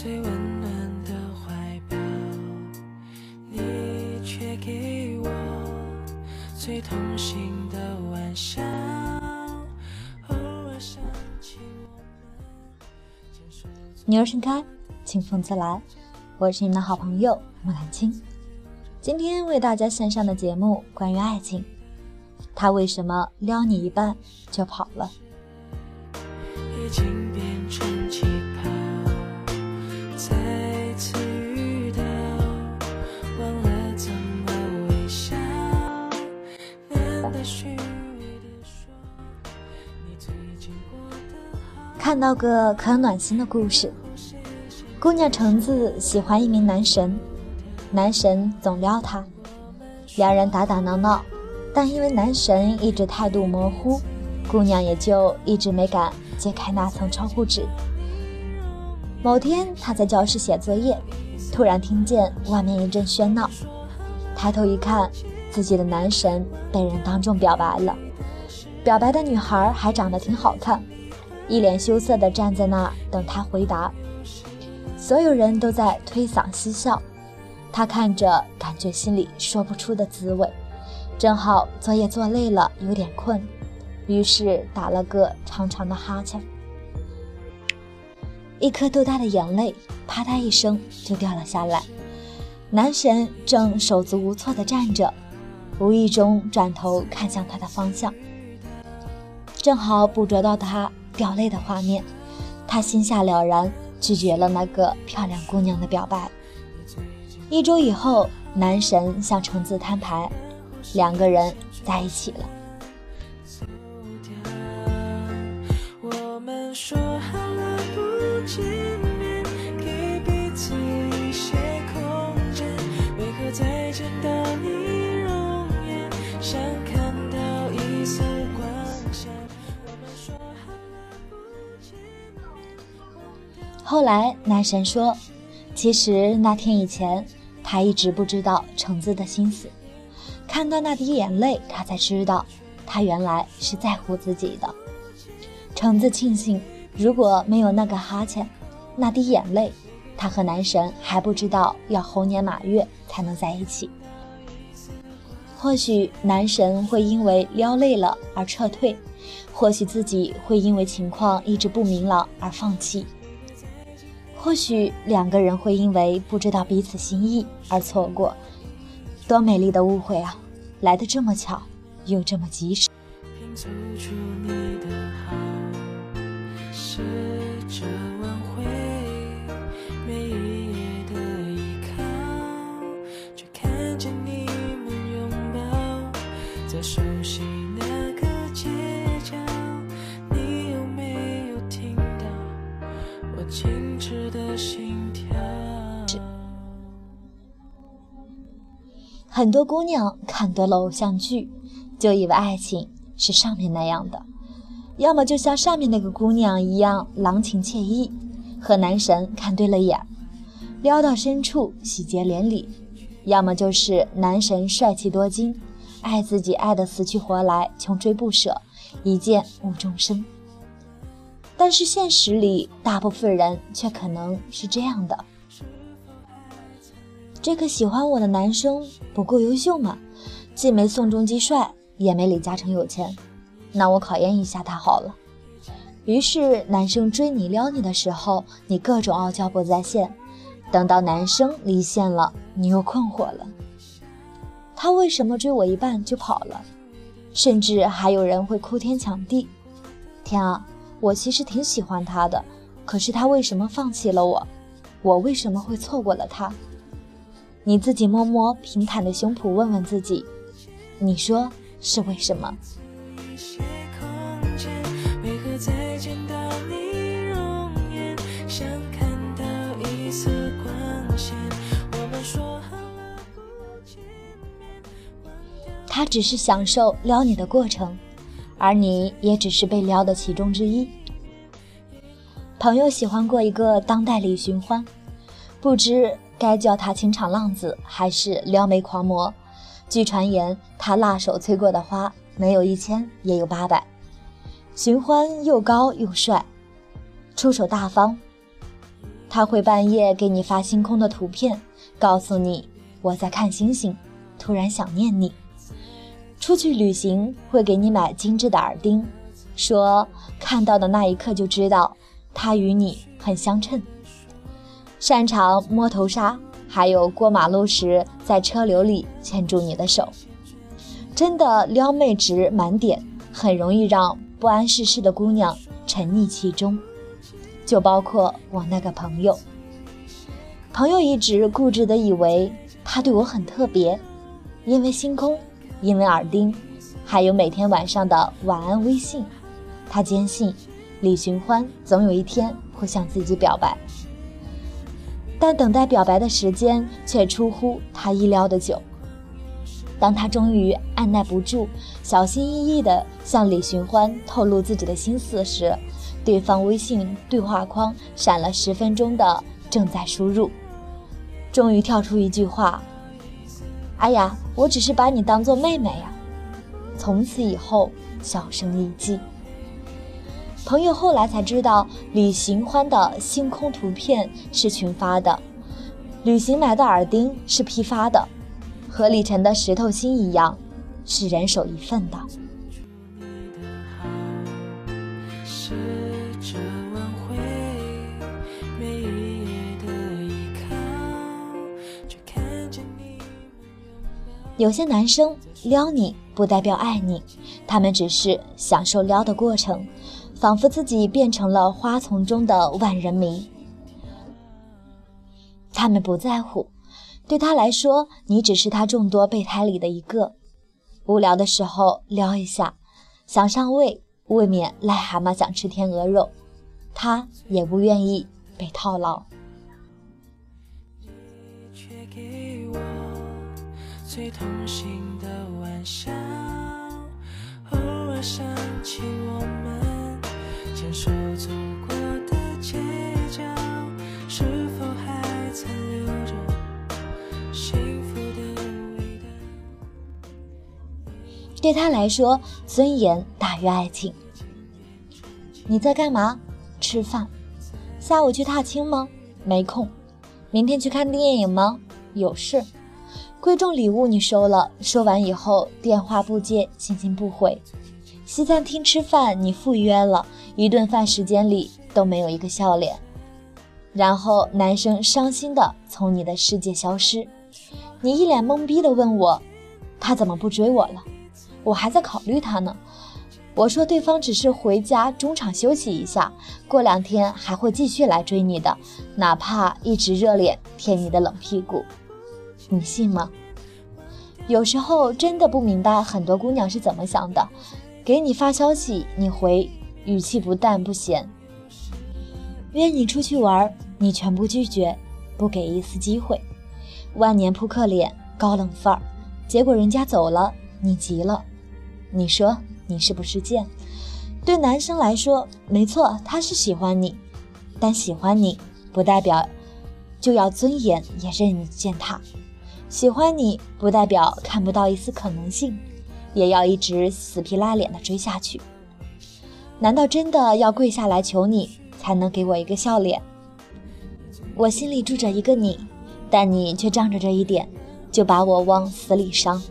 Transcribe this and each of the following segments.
最温暖的怀抱，你却给我最痛心的玩笑。偶尔想起我们牵手走女儿盛开，清风自来。我是你们的好朋友木兰青。今天为大家献上的节目关于爱情，他为什么撩你一半就跑了？已经变看到个可暖心的故事，姑娘橙子喜欢一名男神，男神总撩她，两人打打闹闹，但因为男神一直态度模糊，姑娘也就一直没敢揭开那层窗户纸。某天，她在教室写作业，突然听见外面一阵喧闹，抬头一看，自己的男神被人当众表白了。表白的女孩还长得挺好看，一脸羞涩地站在那儿等他回答。所有人都在推搡嬉笑，他看着，感觉心里说不出的滋味。正好作业做累了，有点困，于是打了个长长的哈欠，一颗豆大的眼泪啪嗒一声就掉了下来。男神正手足无措地站着，无意中转头看向他的方向，正好捕捉到他掉泪的画面，他心下了然，拒绝了那个漂亮姑娘的表白。一周以后，男神向橙子摊牌，两个人在一起了。后来，男神说，其实那天以前，他一直不知道橙子的心思。看到那滴眼泪，他才知道，他原来是在乎自己的。橙子庆幸，如果没有那个哈欠，那滴眼泪，他和男神还不知道要猴年马月才能在一起。或许男神会因为撩累了而撤退，或许自己会因为情况一直不明朗而放弃。或许两个人会因为不知道彼此心意而错过，多美丽的误会啊！来的这么巧，又这么及时。拼凑出你的好，试着很多姑娘看多了偶像剧，就以为爱情是上面那样的，要么就像上面那个姑娘一样郎情妾意，和男神看对了眼，撩到深处喜结连理；要么就是男神帅气多金，爱自己爱得死去活来，穷追不舍，一见误终生。但是现实里，大部分人却可能是这样的。这个喜欢我的男生不够优秀吗？既没宋仲基帅，也没李嘉诚有钱，那我考验一下他好了。于是男生追你撩你的时候，你各种傲娇不在线；等到男生离线了，你又困惑了。他为什么追我一半就跑了？甚至还有人会哭天抢地。天啊，我其实挺喜欢他的，可是他为什么放弃了我？我为什么会错过了他？你自己摸摸平坦的胸脯，问问自己，你说是为什么？他只是享受撩你的过程，而你也只是被撩的其中之一。朋友喜欢过一个当代李寻欢，不知该叫他情场浪子还是撩妹狂魔。据传言，他辣手催过的花没有一千也有八百。寻欢又高又帅，出手大方，他会半夜给你发星空的图片，告诉你我在看星星，突然想念你。出去旅行会给你买精致的耳钉，说看到的那一刻就知道他与你很相称。擅长摸头杀，还有过马路时在车流里牵住你的手，真的撩妹值满点，很容易让不谙世事的姑娘沉溺其中。就包括我那个朋友，朋友一直固执的以为他对我很特别，因为星空，因为耳钉，还有每天晚上的晚安微信，他坚信李寻欢总有一天会向自己表白。但等待表白的时间却出乎他意料的久。当他终于按耐不住，小心翼翼地向李寻欢透露自己的心思时，对方微信对话框闪了十分钟的正在输入，终于跳出一句话：“哎呀，我只是把你当做妹妹呀。”从此以后销声匿迹。朋友后来才知道，李寻欢的星空图片是群发的，旅行买的耳钉是批发的，和李晨的石头心一样，是人手一份的。有些男生撩你不代表爱你，他们只是享受撩的过程，仿佛自己变成了花丛中的万人迷。他们不在乎，对他来说，你只是他众多备胎里的一个。无聊的时候撩一下，想上位，未免癞蛤蟆想吃天鹅肉，他也不愿意被套牢。最痛心的玩笑，偶尔想起我们牵手走过的街角，是否还残留着幸福的味道？对他来说，尊严大于爱情。你在干嘛？吃饭。下午去踏青吗？没空。明天去看电影吗？有事。贵重礼物你收了，收完以后电话不接，信息不回。西餐厅吃饭你赴约了，一顿饭时间里都没有一个笑脸。然后男生伤心的从你的世界消失，你一脸懵逼的问我，他怎么不追我了？我还在考虑他呢。我说对方只是回家中场休息一下，过两天还会继续来追你的，哪怕一直热脸贴你的冷屁股。你信吗？有时候真的不明白很多姑娘是怎么想的。给你发消息，你回语气不淡不咸；约你出去玩，你全部拒绝，不给一丝机会。万年扑克脸，高冷范儿。结果人家走了，你急了。你说你是不是贱？对男生来说，没错，他是喜欢你，但喜欢你不代表就要尊严也任你践踏。喜欢你不代表看不到一丝可能性，也要一直死皮赖脸的追下去。难道真的要跪下来求你才能给我一个笑脸？我心里住着一个你，但你却仗着这一点就把我往死里伤。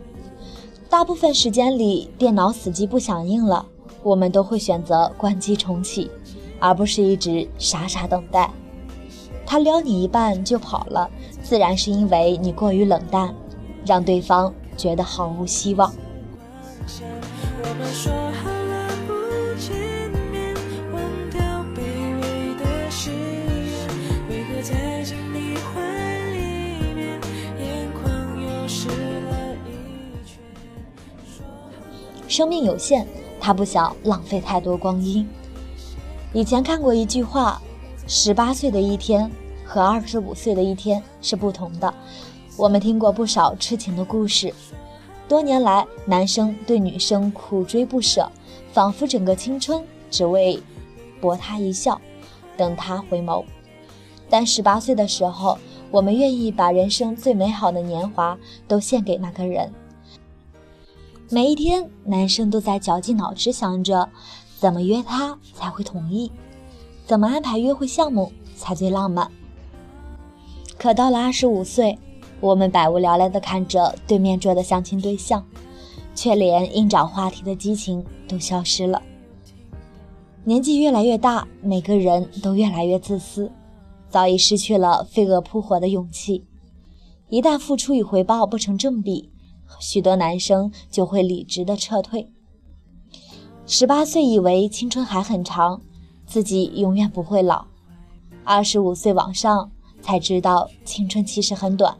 大部分时间里，电脑死机不响应了，我们都会选择关机重启，而不是一直傻傻等待。他撩你一半就跑了，自然是因为你过于冷淡，让对方觉得毫无希望。生命有限，他不想浪费太多光阴。以前看过一句话。十八岁的一天和二十五岁的一天是不同的。我们听过不少痴情的故事，多年来，男生对女生苦追不舍，仿佛整个青春只为博她一笑，等她回眸。但十八岁的时候，我们愿意把人生最美好的年华都献给那个人。每一天，男生都在绞尽脑汁想着怎么约她才会同意。怎么安排约会项目才最浪漫？可到了二十五岁，我们百无聊赖地看着对面桌的相亲对象，却连硬找话题的激情都消失了。年纪越来越大，每个人都越来越自私，早已失去了飞蛾扑火的勇气。一旦付出与回报不成正比，许多男生就会理直的撤退。十八岁以为青春还很长，自己永远不会老；二十五岁往上才知道青春其实很短，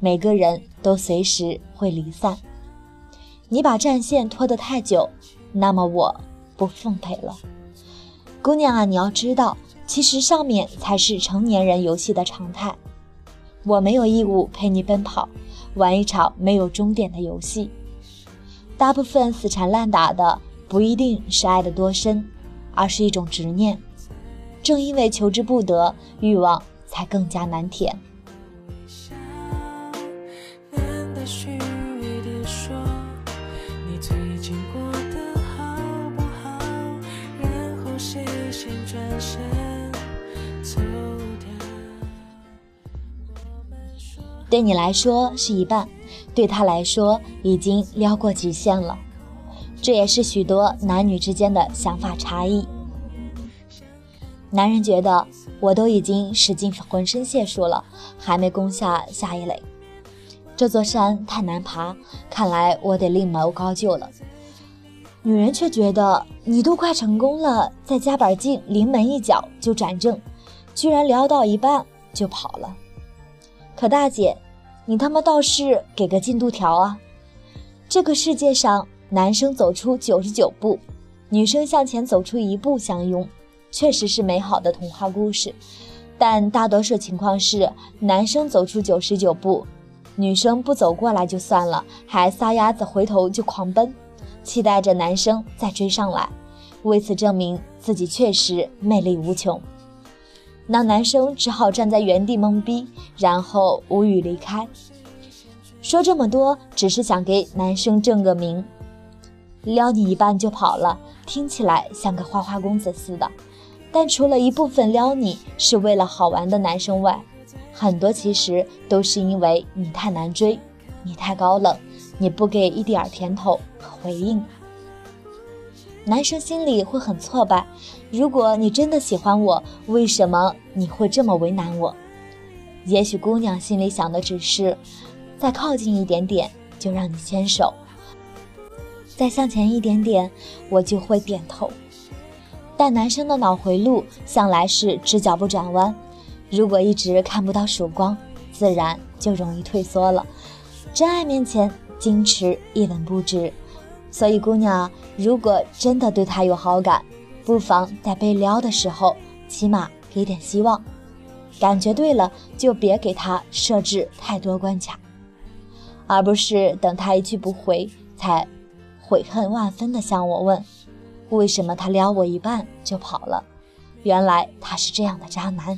每个人都随时会离散。你把战线拖得太久，那么我不奉陪了。姑娘啊，你要知道，其实上面才是成年人游戏的常态。我没有义务陪你奔跑，玩一场没有终点的游戏。大部分死缠烂打的。不一定是爱的多深，而是一种执念。正因为求之不得，欲望才更加难填。对你来说是一半，对他来说已经撩过极限了。这也是许多男女之间的想法差异。男人觉得我都已经使尽浑身解数了，还没攻下下一垒，这座山太难爬，看来我得另谋高就了。女人却觉得你都快成功了，再加把劲，临门一脚就转正，居然撩到一半就跑了。可大姐，你他妈倒是给个进度条啊！这个世界上。男生走出九十九步，女生向前走出一步相拥，确实是美好的童话故事。但大多数情况是，男生走出九十九步，女生不走过来就算了，还撒丫子回头就狂奔，期待着男生再追上来，为此证明自己确实魅力无穷。那男生只好站在原地懵逼，然后无语离开。说这么多，只是想给男生正个名。撩你一半就跑了，听起来像个花花公子似的。但除了一部分撩你是为了好玩的男生外，很多其实都是因为你太难追，你太高冷，你不给一点甜头和回应，男生心里会很挫败。如果你真的喜欢我，为什么你会这么为难我？也许姑娘心里想的只是，再靠近一点点就让你牵手。再向前一点点，我就会点头。但男生的脑回路向来是直角不转弯，如果一直看不到曙光，自然就容易退缩了。真爱面前，矜持一文不值。所以，姑娘，如果真的对他有好感，不妨在被撩的时候，起码给点希望。感觉对了，就别给他设置太多关卡，而不是等他一去不回才。悔恨万分的向我问：“为什么他撩我一半就跑了？原来他是这样的渣男。”